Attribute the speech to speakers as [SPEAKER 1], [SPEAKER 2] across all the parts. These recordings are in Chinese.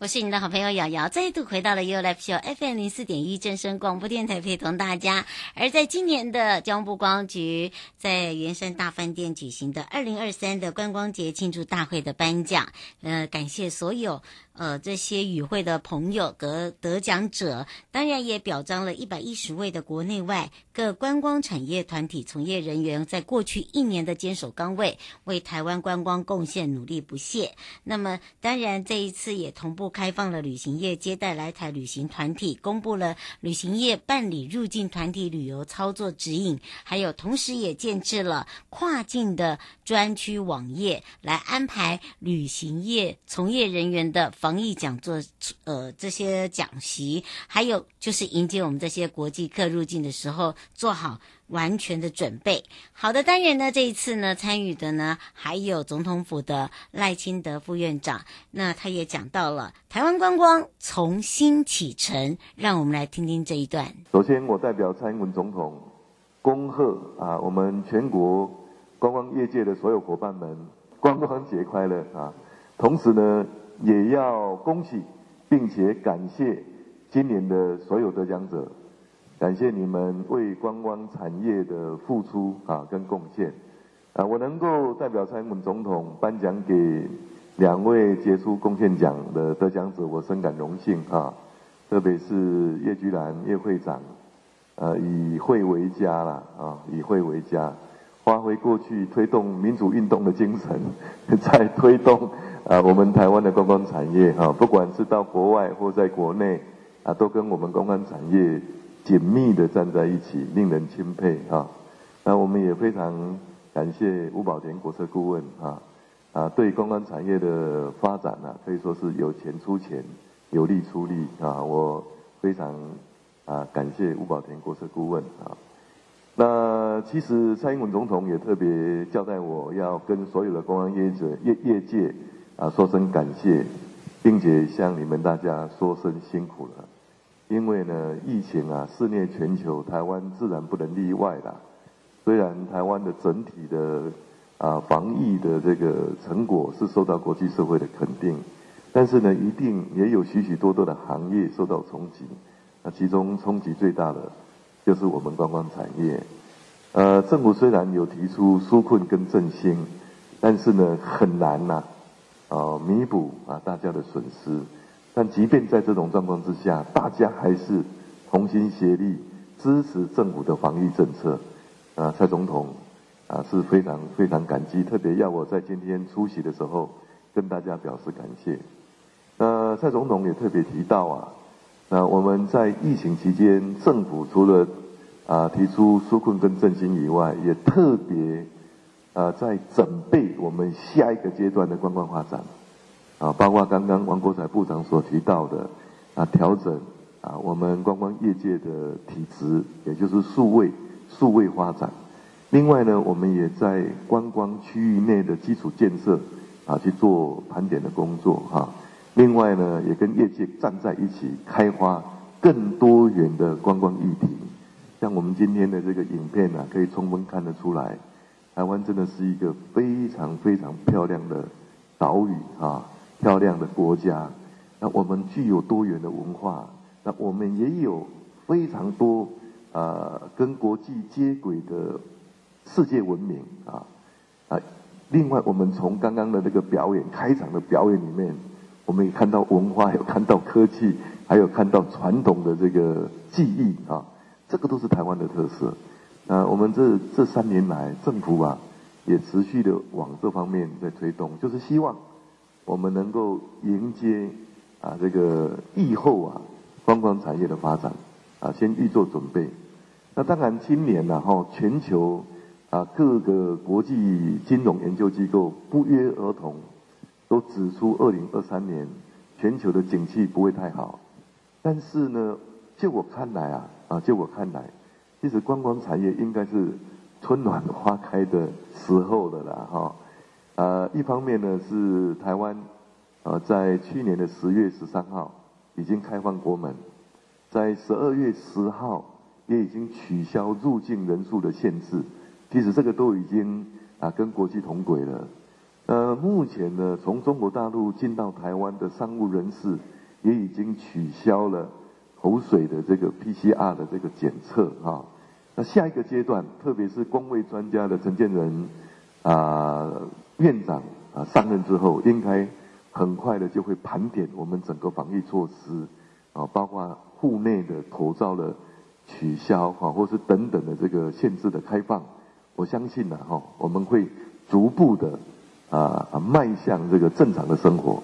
[SPEAKER 1] 我是你的好朋友瑶瑶，再度回到了 u l i f Show FM 零四点一正声广播电台，陪同大家。而在今年的江部光局在圆山大饭店举行的二零二三的观光节庆祝大会的颁奖，呃，感谢所有。呃，这些与会的朋友得得奖者，当然也表彰了一百一十位的国内外各观光产业团体从业人员，在过去一年的坚守岗位，为台湾观光贡献努力不懈。那么，当然这一次也同步开放了旅行业接待来台旅行团体，公布了旅行业办理入境团体旅游操作指引，还有同时也建置了跨境的专区网页，来安排旅行业从业人员的访。防疫讲座，呃，这些讲席，还有就是迎接我们这些国际客入境的时候，做好完全的准备。好的，当然呢，这一次呢，参与的呢，还有总统府的赖清德副院长，那他也讲到了台湾观光从新启程，让我们来听听这一段。
[SPEAKER 2] 首先，我代表蔡英文总统恭贺啊，我们全国观光业界的所有伙伴们，观光节快乐啊！同时呢。也要恭喜，并且感谢今年的所有得奖者，感谢你们为观光产业的付出啊跟贡献啊！我能够代表蔡英文总统颁奖给两位杰出贡献奖的得奖者，我深感荣幸啊！特别是叶菊兰叶会长，呃，以会为家啦啊，以会为家，发挥过去推动民主运动的精神，在推动。啊，我们台湾的观光产业哈，不管是到国外或在国内，啊，都跟我们观光产业紧密的站在一起，令人钦佩啊。那我们也非常感谢吴宝田国策顾问啊，啊，对观光产业的发展呢，可以说是有钱出钱，有力出力啊。我非常啊感谢吴宝田国策顾问啊。那其实蔡英文总统也特别交代我要跟所有的公安业者业业界。啊，说声感谢，并且向你们大家说声辛苦了。因为呢，疫情啊肆虐全球，台湾自然不能例外啦。虽然台湾的整体的啊防疫的这个成果是受到国际社会的肯定，但是呢，一定也有许许多多的行业受到冲击。那其中冲击最大的就是我们观光产业。呃，政府虽然有提出纾困跟振兴，但是呢，很难呐、啊。弥补啊大家的损失，但即便在这种状况之下，大家还是同心协力支持政府的防疫政策。啊，蔡总统啊是非常非常感激，特别要我在今天出席的时候跟大家表示感谢。呃，蔡总统也特别提到啊，那我们在疫情期间，政府除了啊提出纾困跟振兴以外，也特别。呃，在准备我们下一个阶段的观光发展，啊，包括刚刚王国材部长所提到的，啊，调整啊，我们观光业界的体质，也就是数位数位发展。另外呢，我们也在观光区域内的基础建设啊去做盘点的工作哈。另外呢，也跟业界站在一起，开发更多元的观光议题。像我们今天的这个影片呢，可以充分看得出来。台湾真的是一个非常非常漂亮的岛屿 啊，漂亮的国家。那我们具有多元的文化，那我们也有非常多呃跟国际接轨的世界文明啊啊。另外，我们从刚刚的那个表演开场的表演里面，我们也看到文化，有看到科技，还有看到传统的这个技艺啊，这个都是台湾的特色。呃，我们这这三年来，政府啊也持续的往这方面在推动，就是希望我们能够迎接啊这个疫后啊观光产业的发展啊，先预做准备。那当然，今年呢，哈，全球啊各个国际金融研究机构不约而同都指出，二零二三年全球的景气不会太好。但是呢，就我看来啊，啊，就我看来，其实观光产业应该是春暖花开的时候了啦，哈。呃，一方面呢是台湾，呃，在去年的十月十三号已经开放国门，在十二月十号也已经取消入境人数的限制，其实这个都已经啊跟国际同轨了。呃，目前呢，从中国大陆进到台湾的商务人士也已经取消了口水的这个 PCR 的这个检测啊。那下一个阶段，特别是公卫专家的陈建仁啊。院长啊上任之后，应该很快的就会盘点我们整个防疫措施啊，包括户内的口罩的取消哈，或是等等的这个限制的开放。我相信呢哈，我们会逐步的啊啊迈向这个正常的生活。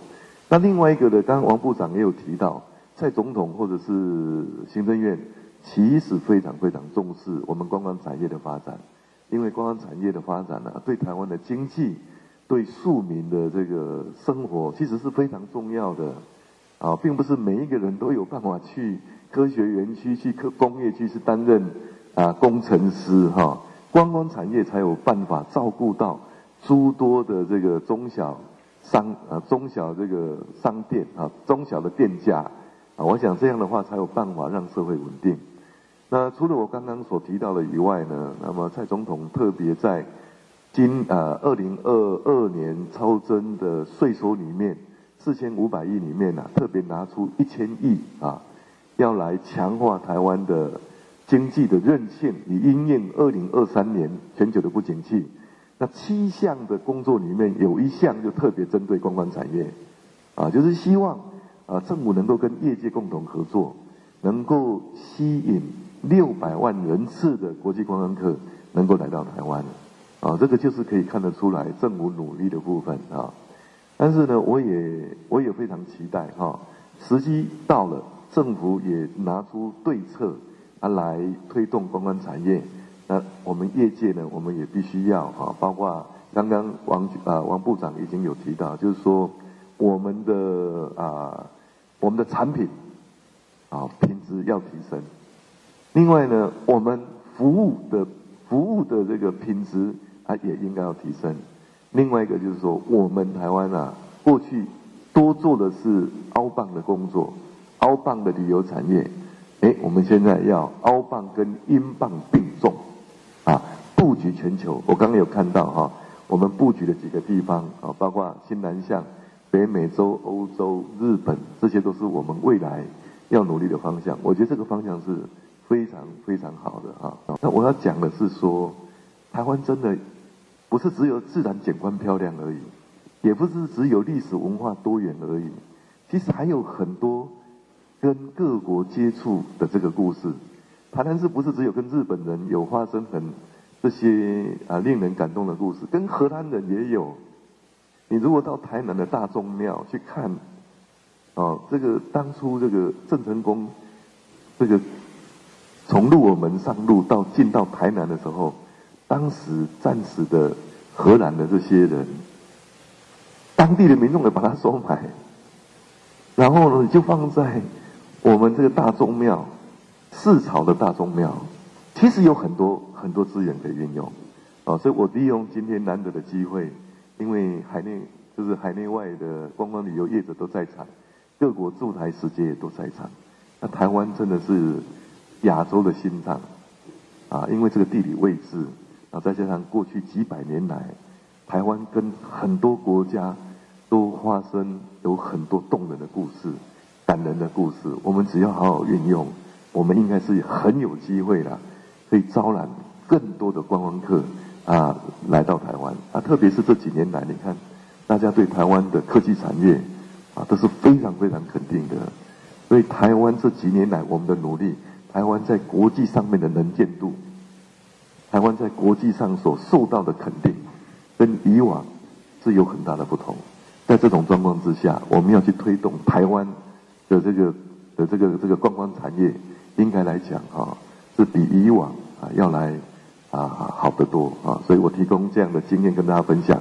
[SPEAKER 2] 那另外一个呢，刚刚王部长也有提到，蔡总统或者是行政院其实非常非常重视我们观光产业的发展，因为观光产业的发展呢，对台湾的经济。对庶民的这个生活其实是非常重要的，啊，并不是每一个人都有办法去科学园区、去科工业区去担任啊工程师哈，观光产业才有办法照顾到诸多的这个中小商啊、中小这个商店啊、中小的店家啊，我想这样的话才有办法让社会稳定。那除了我刚刚所提到的以外呢，那么蔡总统特别在。今呃，二零二二年超征的税收里面，四千五百亿里面呢、啊，特别拿出一千亿啊，要来强化台湾的经济的韧性，以应应二零二三年全球的不景气。那七项的工作里面，有一项就特别针对观光产业，啊，就是希望啊政府能够跟业界共同合作，能够吸引六百万人次的国际观光客能够来到台湾。啊，这个就是可以看得出来政府努力的部分啊。但是呢，我也我也非常期待哈，时机到了，政府也拿出对策啊来推动观光产业。我们业界呢，我们也必须要啊，包括刚刚王啊王部长已经有提到，就是说我们的啊我们的产品啊品质要提升。另外呢，我们服务的服务的这个品质。啊也应该要提升。另外一个就是说，我们台湾啊，过去多做的是凹棒的工作，凹棒的旅游产业。哎，我们现在要凹棒跟英棒并重，啊，布局全球。我刚刚有看到哈、我们布局的几个地方啊，包括新南向、北美洲、欧洲、日本，这些都是我们未来要努力的方向。我觉得这个方向是非常非常好的啊。那我要讲的是说，台湾真的。不是只有自然景观漂亮而已，也不是只有历史文化多元而已，其实还有很多跟各国接触的这个故事。台南市不是只有跟日本人有发生很这些啊令人感动的故事，跟荷兰人也有。你如果到台南的大众庙去看，哦，这个当初这个郑成功这个从鹿耳门上路到进到台南的时候。当时战死的荷兰的这些人，当地的民众也把它收买，然后呢，就放在我们这个大宗庙，市朝的大宗庙，其实有很多很多资源可以运用，啊，所以我利用今天难得的机会，因为海内就是海内外的观光旅游业者都在场，各国驻台使节也都在场，那台湾真的是亚洲的心脏，啊，因为这个地理位置。啊，再加上过去几百年来，台湾跟很多国家都发生有很多动人的故事、感人的故事。我们只要好好运用，我们应该是很有机会啦，可以招揽更多的观光客啊来到台湾啊。特别是这几年来，你看大家对台湾的科技产业啊都是非常非常肯定的。所以台湾这几年来我们的努力，台湾在国际上面的能见度。台湾在国际上所受到的肯定，跟以往是有很大的不同。在这种状况之下，我们要去推动台湾的这个的这个这个观光产业，应该来讲啊，是比以往啊要来啊好得多啊。所以我提供这样的经验跟大家分享。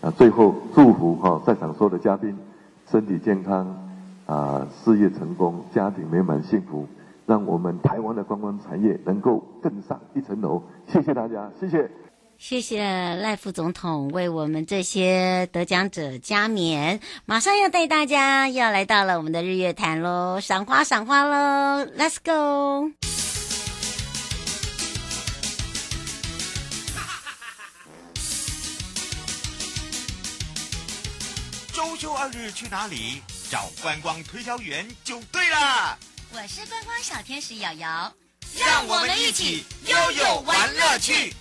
[SPEAKER 2] 啊，最后祝福哈在场所有的嘉宾身体健康，啊事业成功，家庭美满幸福，让我们台湾的观光产业能够更上一层楼。谢谢大家，谢谢。
[SPEAKER 1] 谢谢赖副总统为我们这些得奖者加冕。马上要带大家要来到了我们的日月潭喽，赏花赏花喽，Let's go！
[SPEAKER 3] 周休二日去哪里？找观光推销员就对了。
[SPEAKER 4] 我是观光小天使瑶瑶，
[SPEAKER 3] 让我们一起悠悠玩乐趣。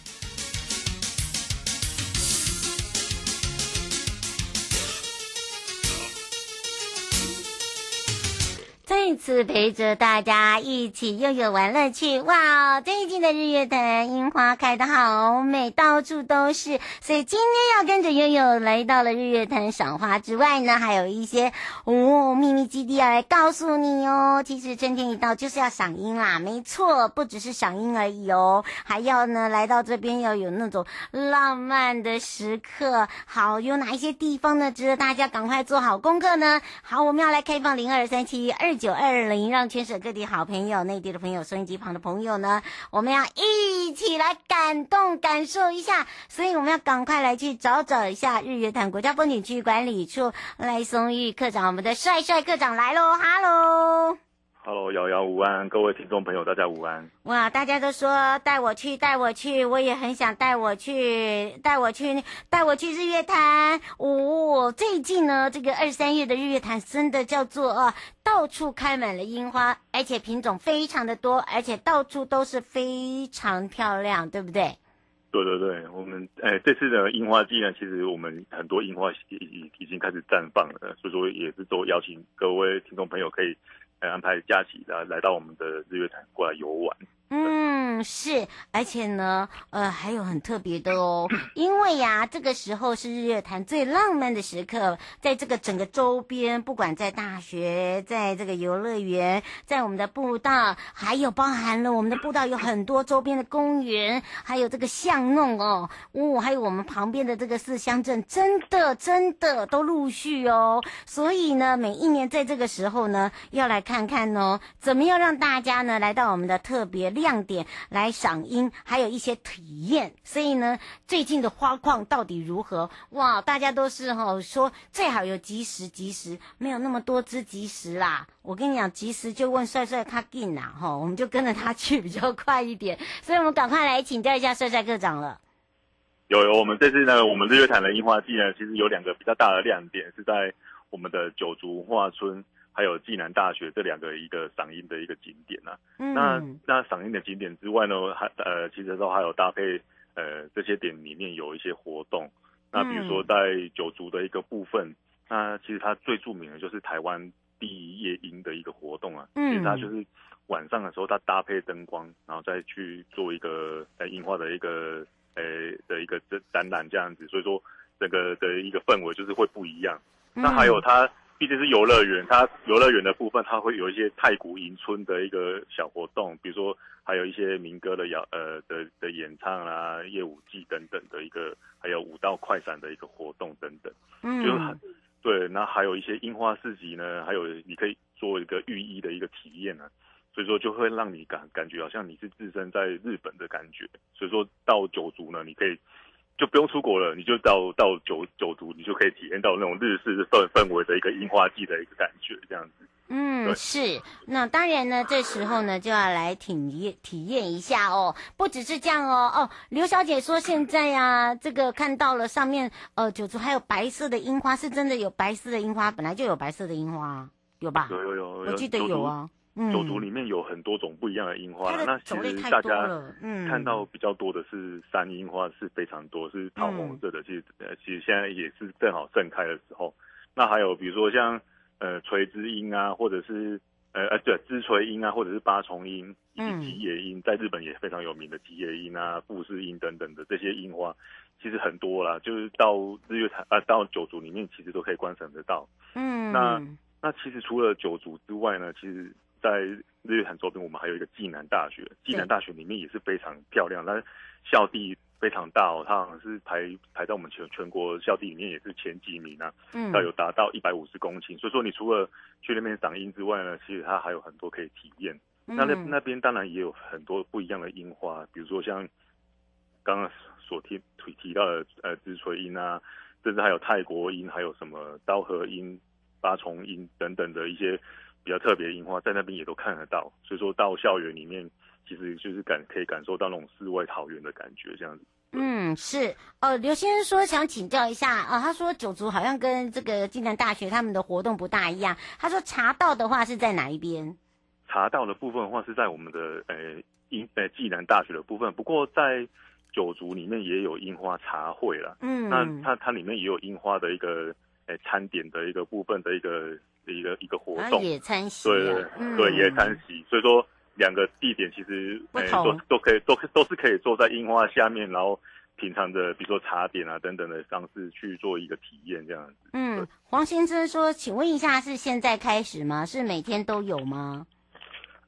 [SPEAKER 1] 再次陪着大家一起又有玩乐趣，哇！最近的日月潭樱花开得好美，到处都是。所以今天要跟着悠悠来到了日月潭赏花之外呢，还有一些哦秘密基地要来告诉你哦。其实春天一到就是要赏樱啦，没错，不只是赏樱而已哦，还要呢来到这边要有那种浪漫的时刻。好，有哪一些地方呢？值得大家赶快做好功课呢？好，我们要来开放零二三七二。九二零，让全省各地好朋友、内地的朋友、收音机旁的朋友呢，我们要一起来感动、感受一下。所以我们要赶快来去找找一下日月潭国家风景区管理处赖松玉科长，我们的帅帅科长来喽，哈喽。
[SPEAKER 5] Hello，瑶瑶午安，各位听众朋友，大家午安。
[SPEAKER 1] 哇，大家都说带我去，带我去，我也很想带我去，带我去，带我去日月潭。哦，最近呢，这个二三月的日月潭真的叫做啊，到处开满了樱花，而且品种非常的多，而且到处都是非常漂亮，对不对？
[SPEAKER 5] 对对对，我们哎，这次的樱花季呢，其实我们很多樱花已已已经开始绽放了，所以说也是都邀请各位听众朋友可以。安排假期来来到我们的日月潭过来游玩。
[SPEAKER 1] 嗯，是，而且呢，呃，还有很特别的哦，因为呀，这个时候是日月潭最浪漫的时刻，在这个整个周边，不管在大学，在这个游乐园，在我们的步道，还有包含了我们的步道有很多周边的公园，还有这个巷弄哦，哦，还有我们旁边的这个四乡镇，真的真的都陆续哦，所以呢，每一年在这个时候呢，要来看看哦，怎么样让大家呢来到我们的特别亮点来赏樱，还有一些体验。所以呢，最近的花况到底如何？哇，大家都是哈、哦、说最好有及时，及时没有那么多只及时啦。我跟你讲，及时就问帅帅他进啦哈，我们就跟着他去比较快一点。所以我们赶快来请教一下帅帅课长了。
[SPEAKER 5] 有有，我们这次呢，我们日月潭的樱花季呢，其实有两个比较大的亮点，是在我们的九族文化村。还有暨南大学这两个一个赏樱的一个景点呐、啊嗯，那那赏樱的景点之外呢，还呃其实都还有搭配呃这些点里面有一些活动，那比如说在九族的一个部分，嗯、那其实它最著名的就是台湾第一夜樱的一个活动啊，嗯，其实它就是晚上的时候它搭配灯光，然后再去做一个呃樱花的一个呃的一个展展览这样子，所以说整个的一个氛围就是会不一样，嗯、那还有它。毕竟是游乐园，它游乐园的部分，它会有一些太古迎春的一个小活动，比如说还有一些民歌的演呃的的演唱啊、夜舞季等等的一个，还有舞蹈快闪的一个活动等等。嗯，就是对，那还有一些樱花市集呢，还有你可以做一个浴衣的一个体验呢、啊，所以说就会让你感感觉好像你是置身在日本的感觉。所以说到九族呢，你可以。就不用出国了，你就到到九九族，你就可以体验到那种日式氛氛围的一个樱花季的一个感觉，这样子。
[SPEAKER 1] 嗯，是。那当然呢，这时候呢就要来体验体验一下哦。不只是这样哦，哦，刘小姐说现在呀、啊，这个看到了上面呃九族还有白色的樱花，是真的有白色的樱花，本来就有白色的樱花，有吧？
[SPEAKER 5] 有有有，
[SPEAKER 1] 我记得有啊。
[SPEAKER 5] 九族里面有很多种不一样的樱花，嗯，那其实大家看到比较多的是山樱花，是非常多，是桃红色的。其实呃，其实现在也是正好盛开的时候。那还有比如说像呃垂枝樱啊，或者是呃呃对枝垂樱啊，或者是八重樱以及吉野樱，在日本也非常有名的吉野樱啊、富士樱等等的这些樱花，其实很多啦，就是到日月潭啊，呃，到九族里面其实都可以观赏得到。嗯，那那其实除了九族之外呢，其实。在日月潭周边，我们还有一个暨南大学。暨南大学里面也是非常漂亮，那校地非常大哦，它好像是排排在我们全全国校地里面也是前几名啊，
[SPEAKER 1] 嗯，
[SPEAKER 5] 要有达到一百五十公顷，所以说你除了去那边赏樱之外呢，其实它还有很多可以体验。
[SPEAKER 1] 嗯、
[SPEAKER 5] 那那那边当然也有很多不一样的樱花，比如说像刚刚所提提提到的呃枝垂樱啊，甚至还有泰国樱，还有什么刀和樱、八重樱等等的一些比较特别的樱花，在那边也都看得到。所以说到校园里面。其实就是感可以感受到那种世外桃源的感觉，这样子。
[SPEAKER 1] 嗯，是。哦，刘先生说想请教一下啊、呃，他说九族好像跟这个暨南大学他们的活动不大一样。他说茶道的话是在哪一边？
[SPEAKER 5] 茶道的部分的话是在我们的呃樱呃暨南大学的部分，不过在九族里面也有樱花茶会了。嗯，那它它里面也有樱花的一个呃餐点的一个部分的一个一个一个活动，
[SPEAKER 1] 野餐席、啊。
[SPEAKER 5] 对对、
[SPEAKER 1] 嗯、
[SPEAKER 5] 对，野餐席。所以说。两个地点其实诶都都可以都都是可以坐在樱花下面，然后品尝的比如说茶点啊等等的方式去做一个体验这样子。
[SPEAKER 1] 嗯，黄先生说，请问一下是现在开始吗？是每天都有吗？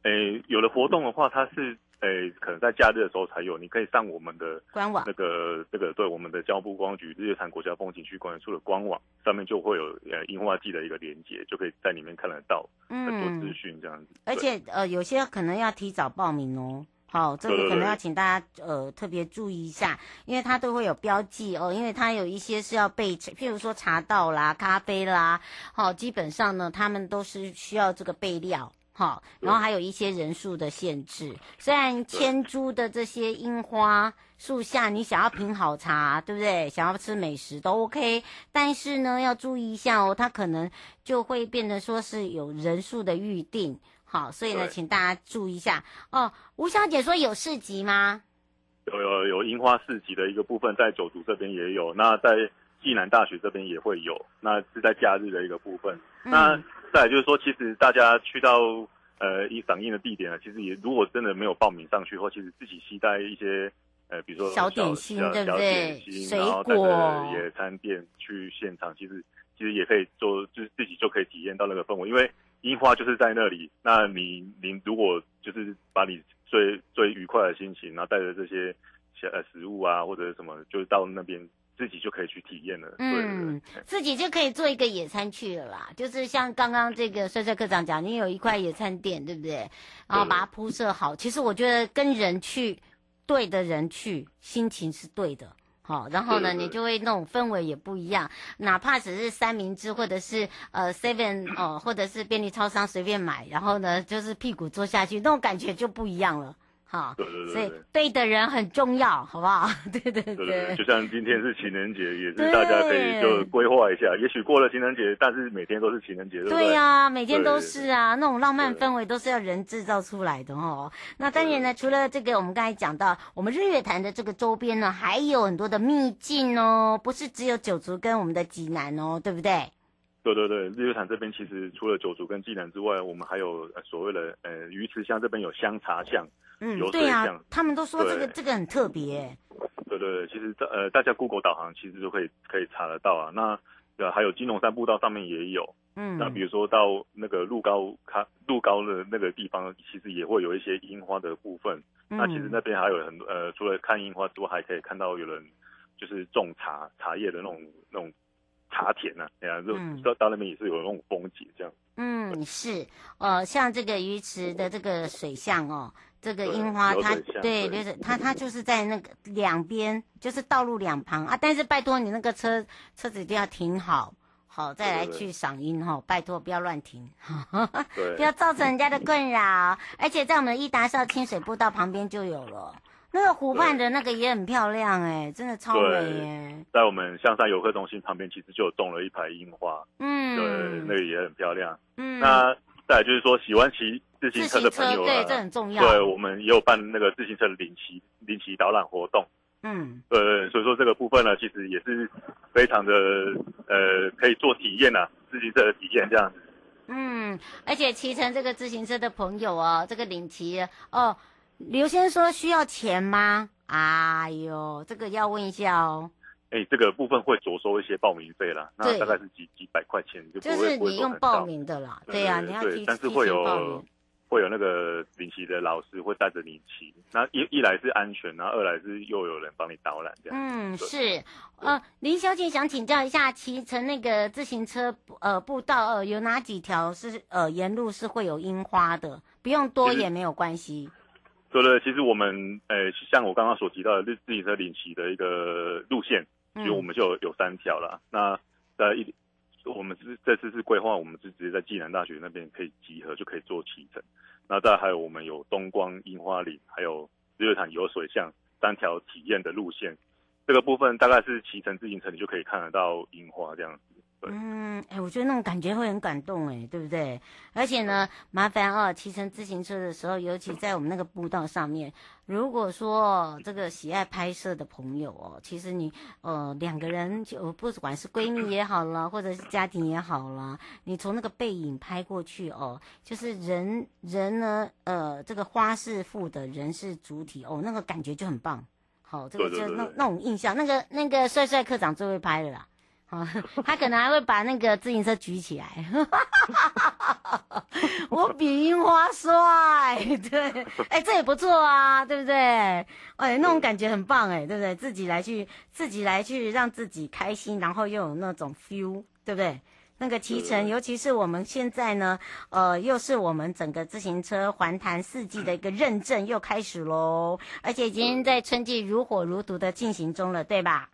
[SPEAKER 5] 诶，有了活动的话，它是。诶，可能在假日的时候才有。你可以上我们的
[SPEAKER 1] 官网，
[SPEAKER 5] 那个那个对我们的交通部观光局日月潭国家风景区管理处的官网上面就会有呃樱花季的一个连接，就可以在里面看得到很多资讯这样子。
[SPEAKER 1] 而且呃，有些可能要提早报名哦。好，这个可能要请大家呃特别注意一下，因为它都会有标记哦，因为它有一些是要备，譬如说茶道啦、咖啡啦，好，基本上呢，他们都是需要这个备料。好，然后还有一些人数的限制。虽然千株的这些樱花树下，你想要品好茶，对不对？想要吃美食都 OK，但是呢，要注意一下哦，它可能就会变得说是有人数的预定。好，所以呢，请大家注意一下哦。吴小姐说有市集吗？
[SPEAKER 5] 有有有樱花市集的一个部分，在九族这边也有，那在暨南大学这边也会有，那是在假日的一个部分。嗯、那再来就是说，其实大家去到呃一赏樱的地点呢，其实也如果真的没有报名上去的话，其实自己携带一些呃，比如说
[SPEAKER 1] 小，小点心，对不对？水果，
[SPEAKER 5] 然后带着野餐店去现场，其实其实也可以做，就是自己就可以体验到那个氛围，因为樱花就是在那里。那你你如果就是把你最最愉快的心情，然后带着这些小呃食物啊或者什么，就是到那边。自己就可以去体验了，嗯，
[SPEAKER 1] 自己就可以做一个野餐去了啦。就是像刚刚这个帅帅科长讲，你有一块野餐垫，对不对？然后把它铺设好。其实我觉得跟人去，对的人去，心情是对的。好，然后呢，你就会那种氛围也不一样。哪怕只是三明治，或者是呃 seven 哦，或者是便利超商随便买，然后呢，就是屁股坐下去，那种感觉就不一样了。好，对对对，所以对的人很重要，好不好？对对对，
[SPEAKER 5] 就像今天是情人节，也是大家可以就规划一下。也许过了情人节，但是每天都是情人节，对不对？
[SPEAKER 1] 对呀、啊，每天都是啊，那种浪漫氛围都是要人制造出来的哦。那当然呢，除了这个，我们刚才讲到，我们日月潭的这个周边呢，还有很多的秘境哦，不是只有九族跟我们的济南哦，对不对？
[SPEAKER 5] 对对对，日月潭这边其实除了九族跟暨南之外，我们还有所谓的呃鱼池乡这边有香茶巷，
[SPEAKER 1] 嗯，对啊，他们都说这个这个很特别。
[SPEAKER 5] 对对对，其实呃大家 Google 导航其实就可以可以查得到啊。那呃还有金龙山步道上面也有，嗯，那比如说到那个鹿高看鹿高的那个地方，其实也会有一些樱花的部分。嗯、那其实那边还有很多呃，除了看樱花之外，还可以看到有人就是种茶茶叶的那种那种。茶田呐、啊，哎呀，就到到那边也是有那种风景这样。
[SPEAKER 1] 嗯，是，呃，像这个鱼池的这个水巷哦，这个樱花它对流水，它它就是在那个两边，就是道路两旁啊。但是拜托你那个车车子一定要停好，好再来去赏樱哈。拜托不要乱停，不要造成人家的困扰。而且在我们的伊达校清水步道旁边就有了。那个湖畔的那个也很漂亮哎、欸，真的超美耶！
[SPEAKER 5] 在我们象山游客中心旁边，其实就有种了一排樱花，嗯，对，那个也很漂亮。嗯，那再来就是说，喜欢骑自行车的朋友、啊，
[SPEAKER 1] 对，这很重要。
[SPEAKER 5] 对，我们也有办那个自行车的领骑领骑导览活动。嗯，对，所以说这个部分呢，其实也是非常的呃，可以做体验啊，自行车的体验这样子。
[SPEAKER 1] 嗯，而且骑乘这个自行车的朋友哦，这个领骑哦。刘先生说需要钱吗？哎呦，这个要问一下哦。
[SPEAKER 5] 哎、欸，这个部分会着收一些报名费啦，那大概是几几百块钱，就不会
[SPEAKER 1] 就是你用报名的啦，对呀、啊，你要提
[SPEAKER 5] 对，但是会有会有那个领骑的老师会带着你骑，那一一来是安全，然后二来是又有人帮你导览这样。
[SPEAKER 1] 嗯，是。呃，林小姐想请教一下，骑乘那个自行车呃步道呃有哪几条是呃沿路是会有樱花的？不用多也没有关系。
[SPEAKER 5] 对对，其实我们呃像我刚刚所提到的自自行车领骑的一个路线，其实我们就有有三条了。那在一。我们是这次是规划，我们是直接在暨南大学那边可以集合，就可以做骑乘。那再还有我们有东光樱花林，还有日月潭游水巷三条体验的路线。这个部分大概是骑乘自行车，你就可以看得到樱花这样子。
[SPEAKER 1] 嗯，哎、欸，我觉得那种感觉会很感动，哎，对不对？而且呢，麻烦哦，骑乘自行车的时候，尤其在我们那个步道上面，如果说这个喜爱拍摄的朋友哦，其实你呃两个人就不管是闺蜜也好了，或者是家庭也好了，你从那个背影拍过去哦，就是人人呢，呃，这个花是副的，人是主体哦，那个感觉就很棒。好，这个就那那种印象，那个那个帅帅科长最会拍的啦。好，他可能还会把那个自行车举起来，我比樱花帅，对，哎、欸，这也不错啊，对不对？哎、欸，那种感觉很棒，哎，对不对？自己来去，自己来去让自己开心，然后又有那种 feel，对不对？那个骑乘，尤其是我们现在呢，呃，又是我们整个自行车环潭四季的一个认证又开始喽，而且已经在春季如火如荼的进行中了，对吧？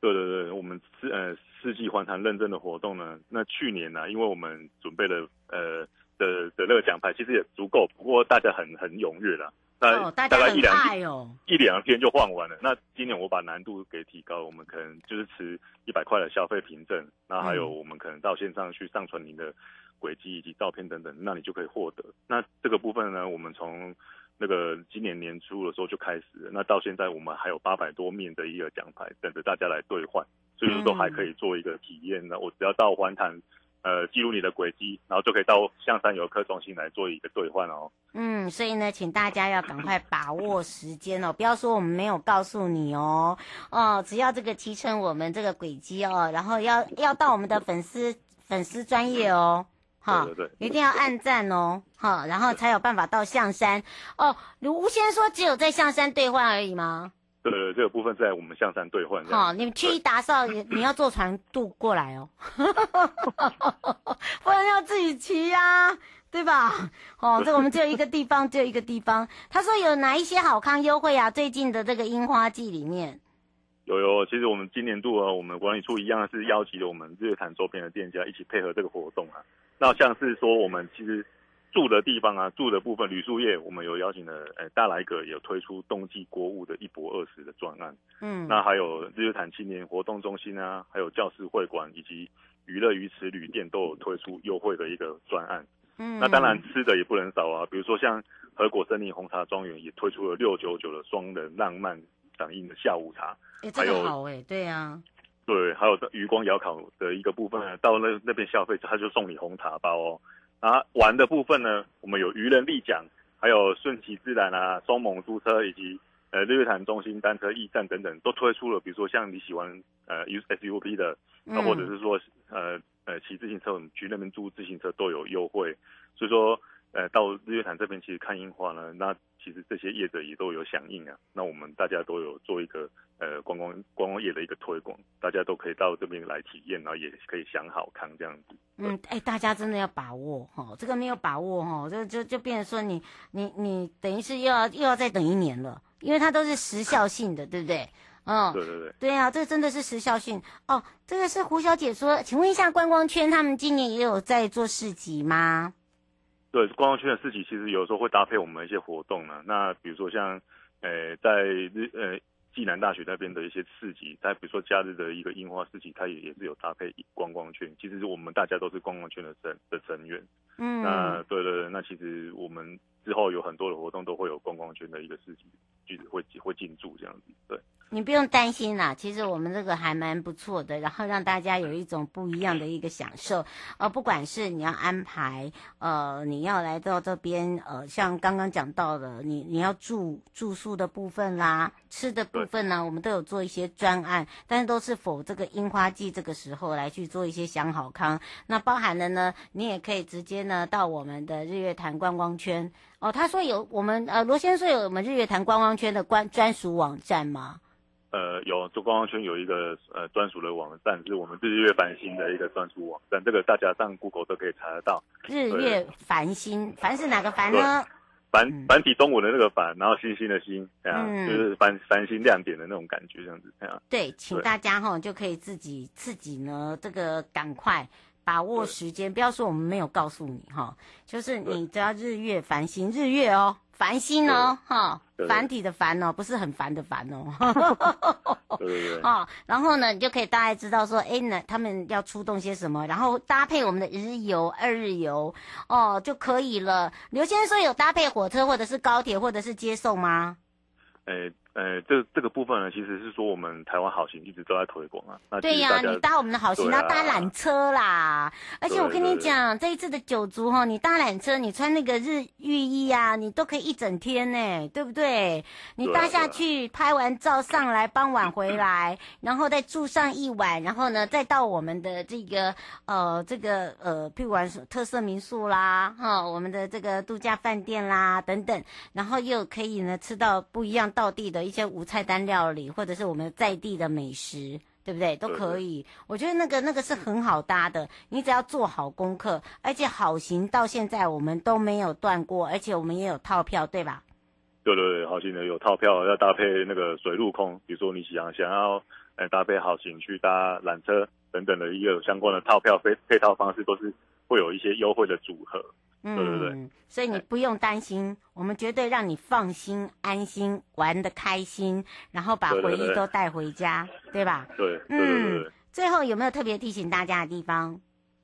[SPEAKER 5] 对对对，我们是呃。世纪环潭认证的活动呢，那去年呢、啊，因为我们准备了呃的的那个奖牌，其实也足够，不过大家很很踊跃啦，那大概一两天、哦、一两天就换完了。那今年我把难度给提高，我们可能就是持一百块的消费凭证，那还有我们可能到线上去上传您的轨迹以及照片等等，那你就可以获得。那这个部分呢，我们从那个今年年初的时候就开始了，那到现在我们还有八百多面的一个奖牌等着大家来兑换。所以说都还可以做一个体验呢。我只要到环潭，呃，记录你的轨迹，然后就可以到象山游客中心来做一个兑换哦。
[SPEAKER 1] 嗯，所以呢，请大家要赶快把握时间哦，不要说我们没有告诉你哦。哦，只要这个提成我们这个轨迹哦，然后要要到我们的粉丝粉丝专业哦，哈，对对对，一定要按赞哦，哈，然后才有办法到象山哦。吴先生说只有在象山兑换而已吗？
[SPEAKER 5] 对，这个部分在我们象山兑换。
[SPEAKER 1] 好，你们去一打扫，你你要坐船渡过来哦，不然要自己骑呀、啊，对吧？哦，这我们只有一个地方，只有一个地方。他说有哪一些好康优惠啊？最近的这个樱花季里面，
[SPEAKER 5] 有有。其实我们今年度啊，我们管理处一样是邀请了我们日月潭周边的店家一起配合这个活动啊。那像是说我们其实。住的地方啊，住的部分旅宿业，我们有邀请了，呃、欸，大来阁有推出冬季国物的一博二十的专案，嗯，那还有日月潭青年活动中心啊，还有教师会馆以及娱乐鱼池旅店都有推出优惠的一个专案，嗯，那当然吃的也不能少啊，比如说像和果森林红茶庄园也推出了六九九的双人浪漫掌印的下午茶，
[SPEAKER 1] 哎、欸，这个好哎，对啊，
[SPEAKER 5] 对，还有余光窑烤的一个部分呢，到那那边消费他就送你红茶包哦。啊，玩的部分呢，我们有渔人立桨，还有顺其自然啊，双猛租车以及呃日月潭中心单车驿站等等，都推出了。比如说像你喜欢呃 U S U P 的，啊，或者是说呃呃骑自行车，我们去那边租自行车都有优惠。所以说呃到日月潭这边其实看樱花呢，那其实这些业者也都有响应啊。那我们大家都有做一个呃观光观光业的一个推广，大家都可以到这边来体验，然后也可以享好康这样子。
[SPEAKER 1] 嗯，哎、欸，大家真的要把握哈，这个没有把握哈，就就就变成说你你你等于是又要又要再等一年了，因为它都是时效性的，对不对？嗯，
[SPEAKER 5] 对对对，
[SPEAKER 1] 对啊，这个真的是时效性哦。这个是胡小姐说，请问一下观光圈他们今年也有在做市集吗？
[SPEAKER 5] 对，观光圈的市集其实有时候会搭配我们一些活动呢。那比如说像，呃，在日呃。暨南大学那边的一些市集，在比如说假日的一个樱花市集，它也也是有搭配观光圈。其实我们大家都是观光圈的成的成员。嗯，那对对对，那其实我们之后有很多的活动都会有观光圈的一个市集，就是会会进驻这样子。对，
[SPEAKER 1] 你不用担心啦，其实我们这个还蛮不错的，然后让大家有一种不一样的一个享受。呃，不管是你要安排，呃，你要来到这边，呃，像刚刚讲到的，你你要住住宿的部分啦，吃的部分呢，我们都有做一些专案，但是都是否这个樱花季这个时候来去做一些享好康。那包含了呢，你也可以直接呢到我们的日月潭观光圈。哦，他说有我们呃罗先生有我们日月潭观光圈的关专属网站吗？
[SPEAKER 5] 呃，有做观光圈有一个呃专属的网站，是我们日月繁星的一个专属网站，这个大家上 Google 都可以查得到。
[SPEAKER 1] 日月繁星，繁是哪个繁呢？
[SPEAKER 5] 繁繁体中文的那个繁，然后星星的星，这样、嗯、就是繁繁星亮点的那种感觉，这样子这样。
[SPEAKER 1] 对，请大家哈就可以自己自己呢，这个赶快把握时间，不要说我们没有告诉你哈，就是你只要日月繁星，日月哦。繁星哦，哈，繁体的繁哦，不是很烦的烦哦。
[SPEAKER 5] 对 对对。
[SPEAKER 1] 哦，然后呢，你就可以大概知道说，哎，那他们要出动些什么，然后搭配我们的一日游、二日游，哦，就可以了。刘先生说有搭配火车或者是高铁或者是接送吗？
[SPEAKER 5] 哎。呃，这这个部分呢，其实是说我们台湾好行一直都在推广啊。
[SPEAKER 1] 对呀、啊，你搭我们的好行，要、啊、搭缆车啦。而且我跟你讲，这一次的九族哈，你搭缆车，你穿那个日浴衣啊，你都可以一整天呢，对不对？你搭下去，拍完照上来，傍晚回来，然后再住上一晚，然后呢，再到我们的这个呃这个呃，譬如玩特色民宿啦，哈，我们的这个度假饭店啦等等，然后又可以呢吃到不一样道地的。一些无菜单料理，或者是我们在地的美食，对不对？都可以。我觉得那个那个是很好搭的，你只要做好功课，而且好行到现在我们都没有断过，而且我们也有套票，对吧？
[SPEAKER 5] 对对对，好行的有套票，要搭配那个水陆空，比如说你想想要呃搭配好行去搭缆车等等的一个相关的套票配配套方式，都是会有一些优惠的组合。对对对，
[SPEAKER 1] 嗯，所以你不用担心，我们绝对让你放心、安心、玩的开心，然后把回忆都带回家，对，吧？
[SPEAKER 5] 对，
[SPEAKER 1] 嗯。最后有没有特别提醒大家的地方？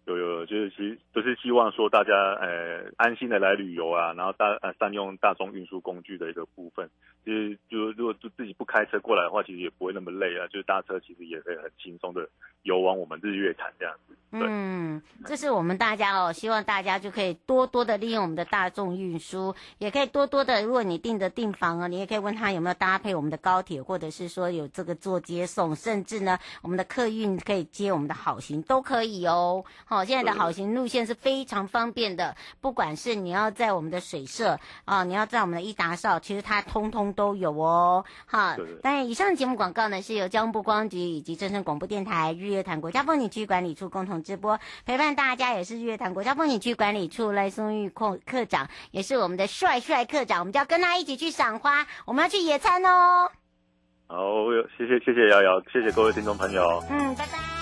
[SPEAKER 5] 有有，就是其就是希望说大家呃安心的来旅游啊，然后大呃善用大众运输工具的一个部分。就是就如果就自己不开车过来的话，其实也不会那么累啊。就是搭车其实也可以很轻松的游往我们日月潭这样子。
[SPEAKER 1] 嗯，这是我们大家哦，希望大家就可以多多的利用我们的大众运输，也可以多多的，如果你订的订房啊，你也可以问他有没有搭配我们的高铁，或者是说有这个做接送，甚至呢，我们的客运可以接我们的好行都可以哦。好，现在的好行路线是非常方便的，不管是你要在我们的水社啊，你要在我们的一达少，其实它通通都有哦。好，当然以上的节目广告呢，是由交通部观光局以及正声广播电台日月潭国家风景区管理处共同直播，陪伴大家也是日月潭国家风景区管理处赖松玉课课长，也是我们的帅帅课长，我们就要跟他一起去赏花，我们要去野餐哦。
[SPEAKER 5] 好，谢谢谢谢瑶瑶，谢谢各位听众朋友。
[SPEAKER 1] 嗯，拜拜。